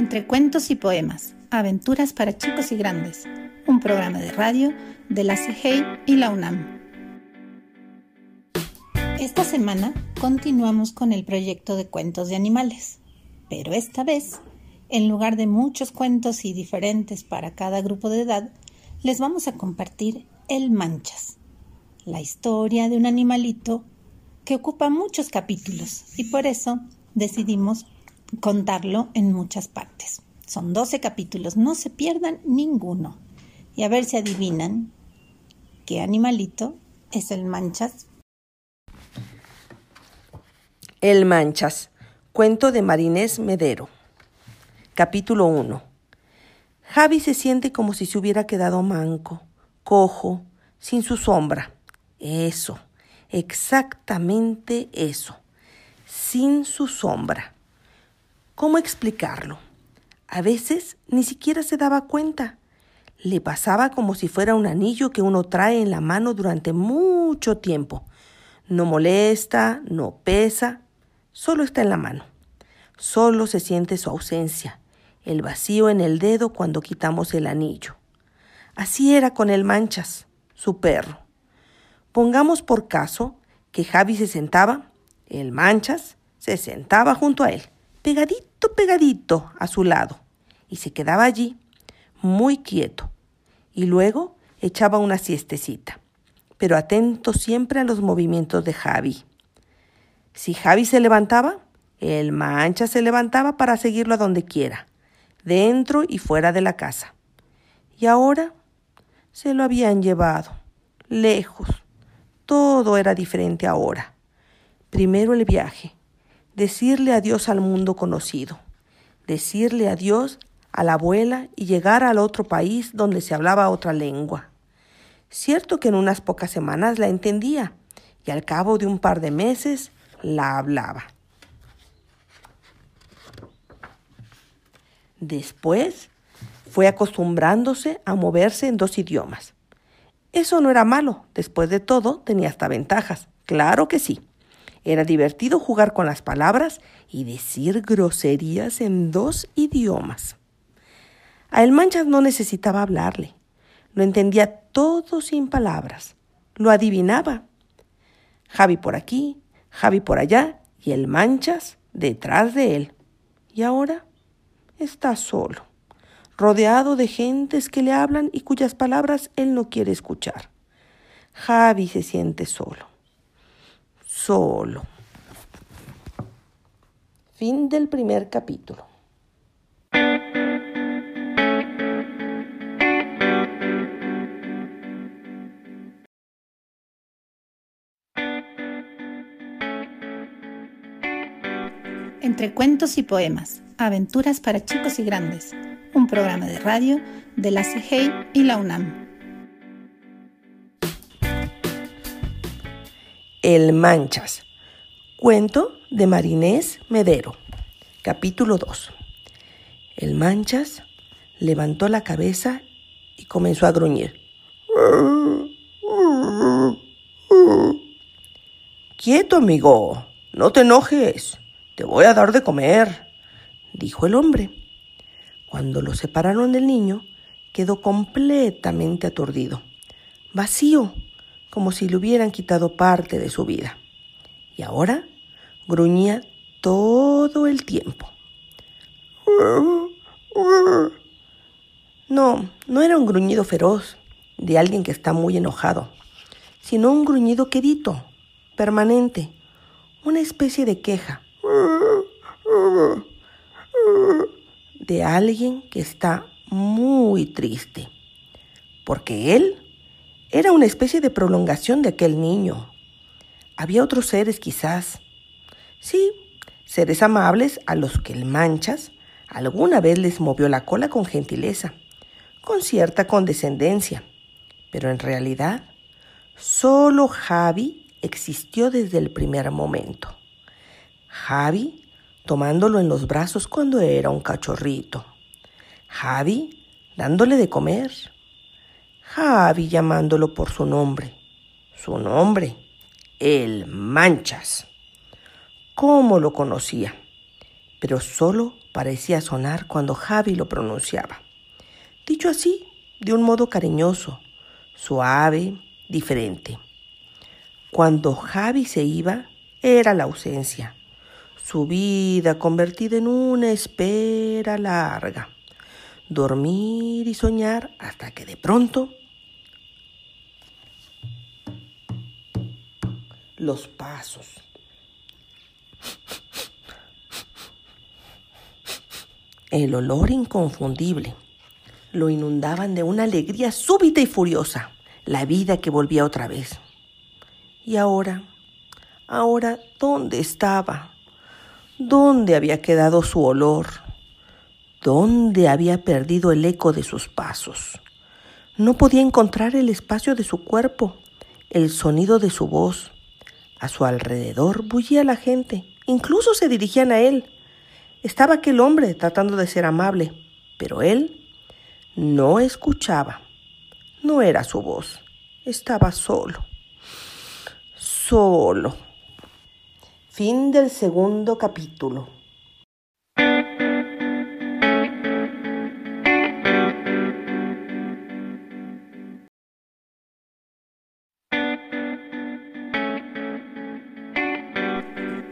Entre cuentos y poemas, aventuras para chicos y grandes, un programa de radio de la CIGEI y la UNAM. Esta semana continuamos con el proyecto de cuentos de animales, pero esta vez, en lugar de muchos cuentos y diferentes para cada grupo de edad, les vamos a compartir El Manchas, la historia de un animalito que ocupa muchos capítulos y por eso decidimos contarlo en muchas partes. Son 12 capítulos, no se pierdan ninguno. Y a ver si adivinan qué animalito es el manchas. El manchas, cuento de Marinés Medero. Capítulo 1. Javi se siente como si se hubiera quedado manco, cojo, sin su sombra. Eso, exactamente eso, sin su sombra. ¿Cómo explicarlo? A veces ni siquiera se daba cuenta. Le pasaba como si fuera un anillo que uno trae en la mano durante mucho tiempo. No molesta, no pesa, solo está en la mano. Solo se siente su ausencia, el vacío en el dedo cuando quitamos el anillo. Así era con el Manchas, su perro. Pongamos por caso que Javi se sentaba, el Manchas se sentaba junto a él pegadito, pegadito a su lado, y se quedaba allí, muy quieto, y luego echaba una siestecita, pero atento siempre a los movimientos de Javi. Si Javi se levantaba, el mancha se levantaba para seguirlo a donde quiera, dentro y fuera de la casa. Y ahora se lo habían llevado, lejos. Todo era diferente ahora. Primero el viaje, decirle adiós al mundo conocido, decirle adiós a la abuela y llegar al otro país donde se hablaba otra lengua. Cierto que en unas pocas semanas la entendía y al cabo de un par de meses la hablaba. Después fue acostumbrándose a moverse en dos idiomas. Eso no era malo, después de todo tenía hasta ventajas, claro que sí. Era divertido jugar con las palabras y decir groserías en dos idiomas. A el Manchas no necesitaba hablarle. Lo entendía todo sin palabras. Lo adivinaba. Javi por aquí, Javi por allá y el Manchas detrás de él. Y ahora está solo, rodeado de gentes que le hablan y cuyas palabras él no quiere escuchar. Javi se siente solo solo. Fin del primer capítulo. Entre cuentos y poemas, aventuras para chicos y grandes, un programa de radio de la CIGEI y la UNAM. El Manchas. Cuento de Marinés Medero. Capítulo 2. El Manchas levantó la cabeza y comenzó a gruñir. Quieto, amigo. No te enojes. Te voy a dar de comer, dijo el hombre. Cuando lo separaron del niño, quedó completamente aturdido, vacío como si le hubieran quitado parte de su vida. Y ahora gruñía todo el tiempo. No, no era un gruñido feroz de alguien que está muy enojado, sino un gruñido quedito, permanente, una especie de queja de alguien que está muy triste, porque él era una especie de prolongación de aquel niño. Había otros seres quizás. Sí, seres amables a los que el manchas alguna vez les movió la cola con gentileza, con cierta condescendencia. Pero en realidad, solo Javi existió desde el primer momento. Javi tomándolo en los brazos cuando era un cachorrito. Javi dándole de comer Javi llamándolo por su nombre. Su nombre, el Manchas. ¿Cómo lo conocía? Pero solo parecía sonar cuando Javi lo pronunciaba. Dicho así, de un modo cariñoso, suave, diferente. Cuando Javi se iba, era la ausencia, su vida convertida en una espera larga, dormir y soñar hasta que de pronto los pasos. El olor inconfundible lo inundaban de una alegría súbita y furiosa, la vida que volvía otra vez. Y ahora, ahora, ¿dónde estaba? ¿Dónde había quedado su olor? ¿Dónde había perdido el eco de sus pasos? No podía encontrar el espacio de su cuerpo, el sonido de su voz. A su alrededor bullía la gente, incluso se dirigían a él. Estaba aquel hombre tratando de ser amable, pero él no escuchaba. No era su voz. Estaba solo. Solo. Fin del segundo capítulo.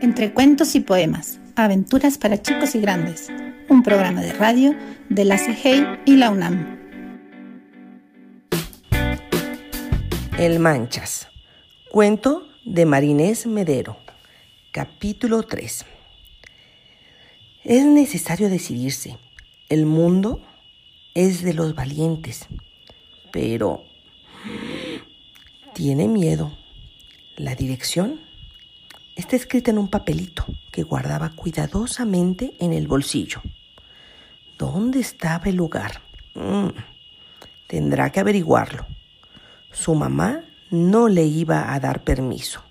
Entre cuentos y poemas, aventuras para chicos y grandes un programa de radio de la CGI y la UNAM. El Manchas. Cuento de Marinés Medero. Capítulo 3. Es necesario decidirse. El mundo es de los valientes, pero tiene miedo. La dirección está escrita en un papelito que guardaba cuidadosamente en el bolsillo. ¿Dónde estaba el lugar? Mm, tendrá que averiguarlo. Su mamá no le iba a dar permiso.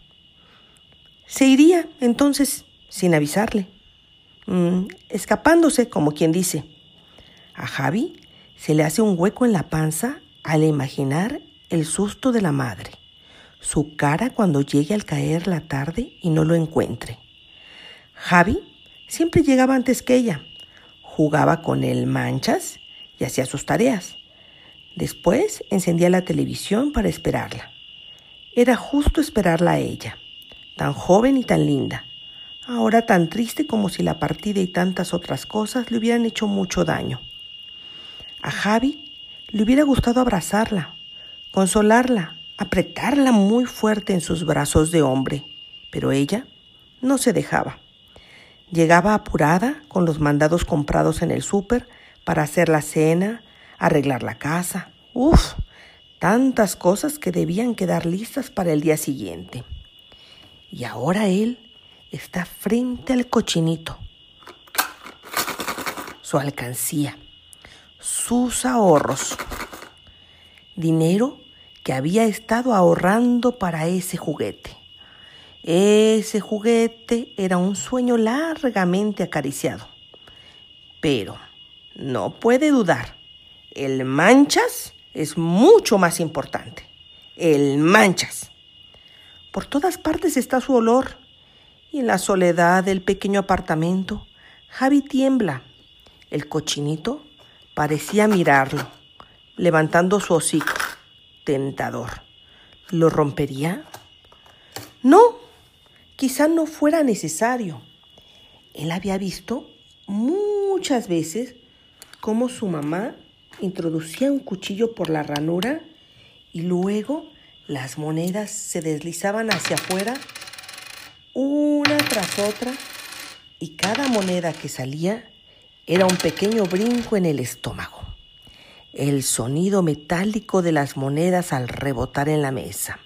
Se iría entonces sin avisarle, mm, escapándose como quien dice. A Javi se le hace un hueco en la panza al imaginar el susto de la madre, su cara cuando llegue al caer la tarde y no lo encuentre. Javi siempre llegaba antes que ella, jugaba con el manchas y hacía sus tareas. Después encendía la televisión para esperarla. Era justo esperarla a ella, tan joven y tan linda, ahora tan triste como si la partida y tantas otras cosas le hubieran hecho mucho daño. A Javi le hubiera gustado abrazarla, consolarla, apretarla muy fuerte en sus brazos de hombre, pero ella no se dejaba. Llegaba apurada con los mandados comprados en el súper para hacer la cena, arreglar la casa. Uf, tantas cosas que debían quedar listas para el día siguiente. Y ahora él está frente al cochinito. Su alcancía, sus ahorros, dinero que había estado ahorrando para ese juguete. Ese juguete era un sueño largamente acariciado. Pero no puede dudar, el manchas es mucho más importante. El manchas. Por todas partes está su olor. Y en la soledad del pequeño apartamento, Javi tiembla. El cochinito parecía mirarlo, levantando su hocico. Tentador. ¿Lo rompería? No, quizá no fuera necesario. Él había visto muchas veces cómo su mamá introducía un cuchillo por la ranura y luego las monedas se deslizaban hacia afuera una tras otra y cada moneda que salía era un pequeño brinco en el estómago. El sonido metálico de las monedas al rebotar en la mesa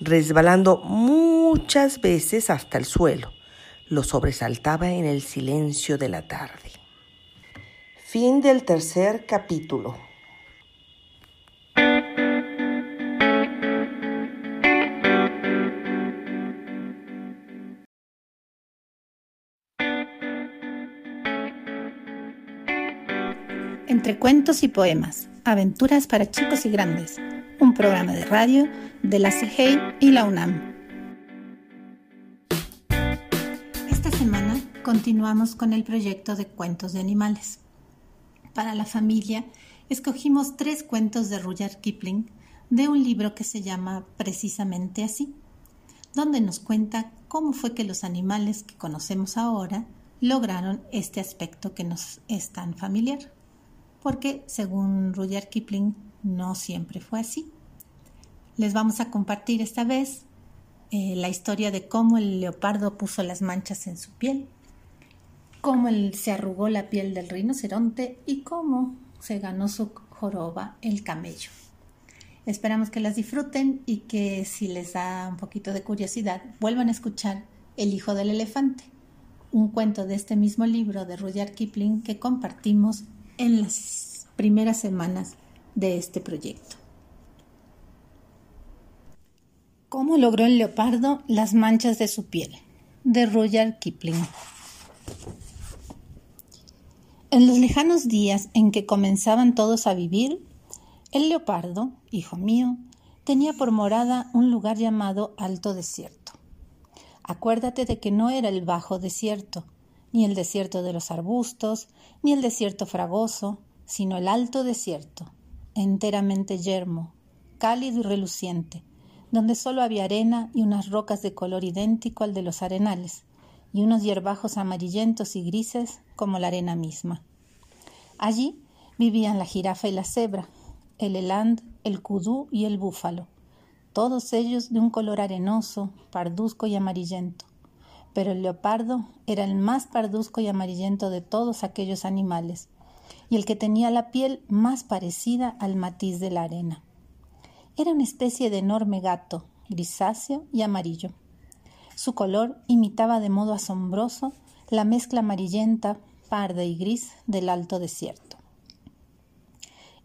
resbalando muchas veces hasta el suelo. Lo sobresaltaba en el silencio de la tarde. Fin del tercer capítulo. Entre cuentos y poemas, aventuras para chicos y grandes un programa de radio de la CGI y la UNAM. Esta semana continuamos con el proyecto de cuentos de animales. Para la familia escogimos tres cuentos de Rudyard Kipling de un libro que se llama precisamente así, donde nos cuenta cómo fue que los animales que conocemos ahora lograron este aspecto que nos es tan familiar, porque según Rudyard Kipling no siempre fue así. Les vamos a compartir esta vez eh, la historia de cómo el leopardo puso las manchas en su piel, cómo se arrugó la piel del rinoceronte y cómo se ganó su joroba el camello. Esperamos que las disfruten y que si les da un poquito de curiosidad vuelvan a escuchar El hijo del elefante, un cuento de este mismo libro de Rudyard Kipling que compartimos en las primeras semanas de este proyecto. ¿Cómo logró el leopardo las manchas de su piel? De Rudyard Kipling. En los lejanos días en que comenzaban todos a vivir, el leopardo, hijo mío, tenía por morada un lugar llamado Alto Desierto. Acuérdate de que no era el bajo desierto, ni el desierto de los arbustos, ni el desierto fragoso, sino el alto desierto, enteramente yermo, cálido y reluciente, donde solo había arena y unas rocas de color idéntico al de los arenales, y unos hierbajos amarillentos y grises como la arena misma. Allí vivían la jirafa y la cebra, el eland, el kudú y el búfalo, todos ellos de un color arenoso, parduzco y amarillento. Pero el leopardo era el más parduzco y amarillento de todos aquellos animales, y el que tenía la piel más parecida al matiz de la arena. Era una especie de enorme gato, grisáceo y amarillo. Su color imitaba de modo asombroso la mezcla amarillenta, parda y gris del alto desierto.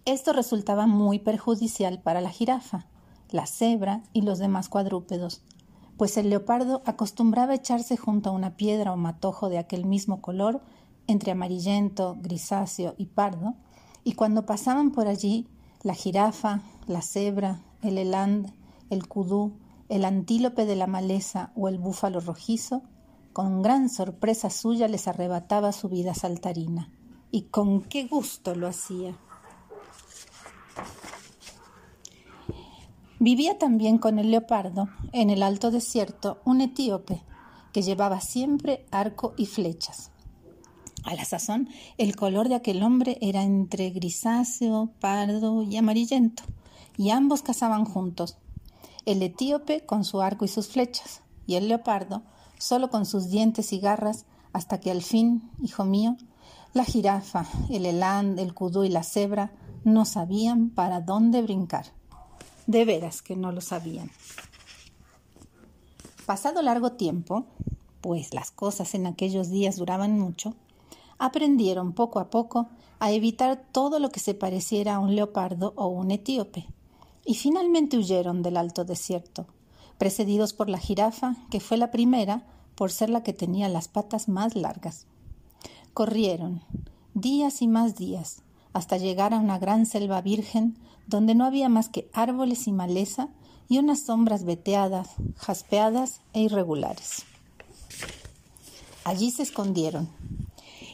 Esto resultaba muy perjudicial para la jirafa, la cebra y los demás cuadrúpedos, pues el leopardo acostumbraba echarse junto a una piedra o matojo de aquel mismo color, entre amarillento, grisáceo y pardo, y cuando pasaban por allí la jirafa, la cebra, el eland, el kudú, el antílope de la maleza o el búfalo rojizo, con gran sorpresa suya les arrebataba su vida saltarina. Y con qué gusto lo hacía. Vivía también con el leopardo, en el alto desierto, un etíope, que llevaba siempre arco y flechas. A la sazón, el color de aquel hombre era entre grisáceo, pardo y amarillento, y ambos cazaban juntos, el etíope con su arco y sus flechas, y el leopardo solo con sus dientes y garras, hasta que al fin, hijo mío, la jirafa, el eland, el kudú y la cebra no sabían para dónde brincar. De veras que no lo sabían. Pasado largo tiempo, pues las cosas en aquellos días duraban mucho, aprendieron poco a poco a evitar todo lo que se pareciera a un leopardo o un etíope, y finalmente huyeron del alto desierto, precedidos por la jirafa, que fue la primera por ser la que tenía las patas más largas. Corrieron, días y más días, hasta llegar a una gran selva virgen donde no había más que árboles y maleza y unas sombras veteadas, jaspeadas e irregulares. Allí se escondieron,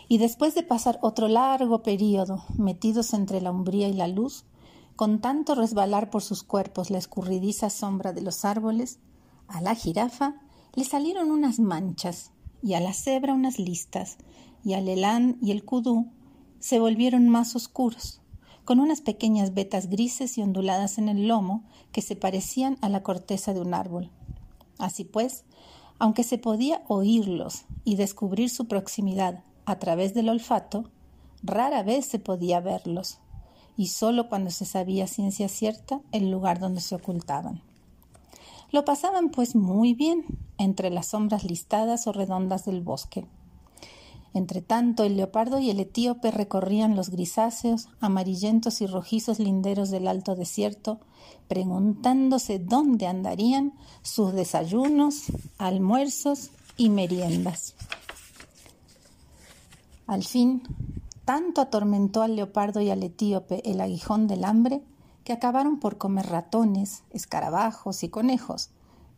y después de pasar otro largo período metidos entre la umbría y la luz, con tanto resbalar por sus cuerpos la escurridiza sombra de los árboles, a la jirafa le salieron unas manchas, y a la cebra unas listas, y al elán y el kudú se volvieron más oscuros, con unas pequeñas vetas grises y onduladas en el lomo que se parecían a la corteza de un árbol. Así pues, aunque se podía oírlos y descubrir su proximidad a través del olfato, rara vez se podía verlos, y sólo cuando se sabía ciencia cierta el lugar donde se ocultaban. Lo pasaban pues muy bien entre las sombras listadas o redondas del bosque. Entre tanto, el leopardo y el etíope recorrían los grisáceos, amarillentos y rojizos linderos del alto desierto, preguntándose dónde andarían sus desayunos, almuerzos y meriendas. Al fin, tanto atormentó al leopardo y al etíope el aguijón del hambre que acabaron por comer ratones, escarabajos y conejos,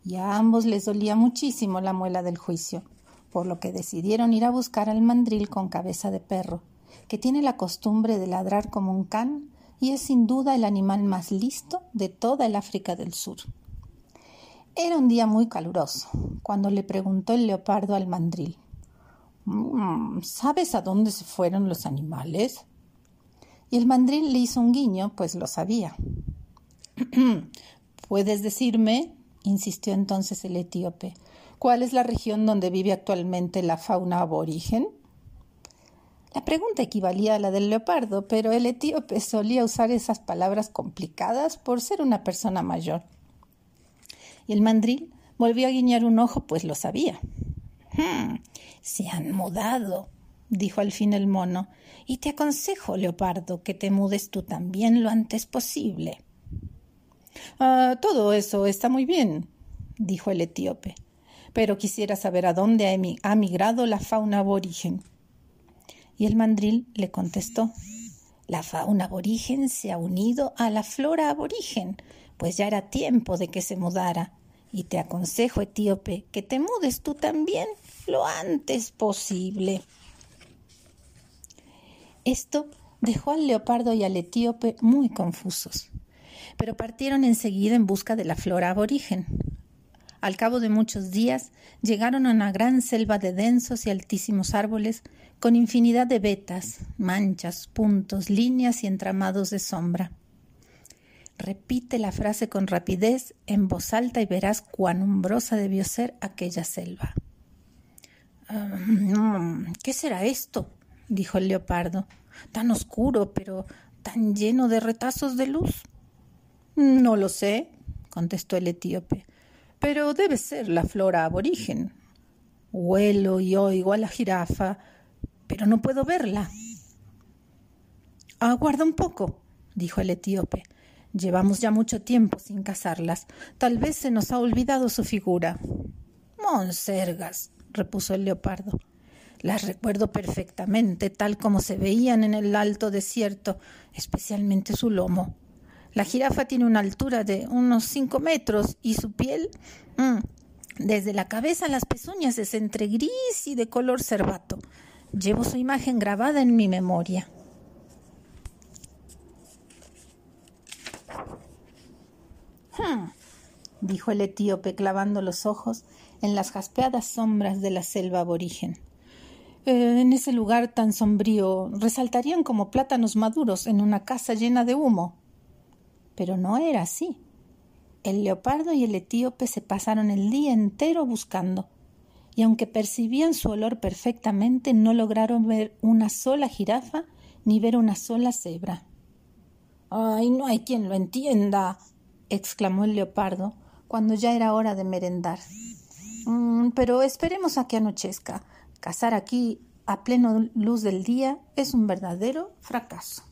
y a ambos les dolía muchísimo la muela del juicio, por lo que decidieron ir a buscar al mandril con cabeza de perro, que tiene la costumbre de ladrar como un can y es sin duda el animal más listo de toda el África del Sur. Era un día muy caluroso, cuando le preguntó el leopardo al mandril. Mm, ¿Sabes a dónde se fueron los animales? Y el mandril le hizo un guiño, pues lo sabía. ¿Puedes decirme? insistió entonces el etíope. ¿Cuál es la región donde vive actualmente la fauna aborigen? La pregunta equivalía a la del leopardo, pero el etíope solía usar esas palabras complicadas por ser una persona mayor. Y el mandril volvió a guiñar un ojo, pues lo sabía. Hmm, se han mudado, dijo al fin el mono, y te aconsejo, leopardo, que te mudes tú también lo antes posible. Ah, todo eso está muy bien, dijo el etíope, pero quisiera saber a dónde ha migrado la fauna aborigen. Y el mandril le contestó La fauna aborigen se ha unido a la flora aborigen, pues ya era tiempo de que se mudara. Y te aconsejo, etíope, que te mudes tú también lo antes posible. Esto dejó al leopardo y al etíope muy confusos, pero partieron enseguida en busca de la flora aborigen. Al cabo de muchos días llegaron a una gran selva de densos y altísimos árboles con infinidad de vetas, manchas, puntos, líneas y entramados de sombra. Repite la frase con rapidez en voz alta y verás cuán umbrosa debió ser aquella selva. Mm, ¿Qué será esto? dijo el leopardo. Tan oscuro, pero tan lleno de retazos de luz. No lo sé, contestó el etíope, pero debe ser la flora aborigen. Huelo y oigo a la jirafa, pero no puedo verla. Aguarda un poco, dijo el etíope. Llevamos ya mucho tiempo sin cazarlas. Tal vez se nos ha olvidado su figura. Monsergas, repuso el leopardo. Las recuerdo perfectamente, tal como se veían en el alto desierto, especialmente su lomo. La jirafa tiene una altura de unos cinco metros y su piel, mm, desde la cabeza a las pezuñas, es entre gris y de color cervato. Llevo su imagen grabada en mi memoria. Hmm, dijo el etíope clavando los ojos en las jaspeadas sombras de la selva aborigen. Eh, en ese lugar tan sombrío resaltarían como plátanos maduros en una casa llena de humo. Pero no era así. El leopardo y el etíope se pasaron el día entero buscando, y aunque percibían su olor perfectamente, no lograron ver una sola jirafa ni ver una sola cebra. Ay, no hay quien lo entienda, exclamó el leopardo cuando ya era hora de merendar. Mm, pero esperemos a que anochezca. Cazar aquí a pleno luz del día es un verdadero fracaso.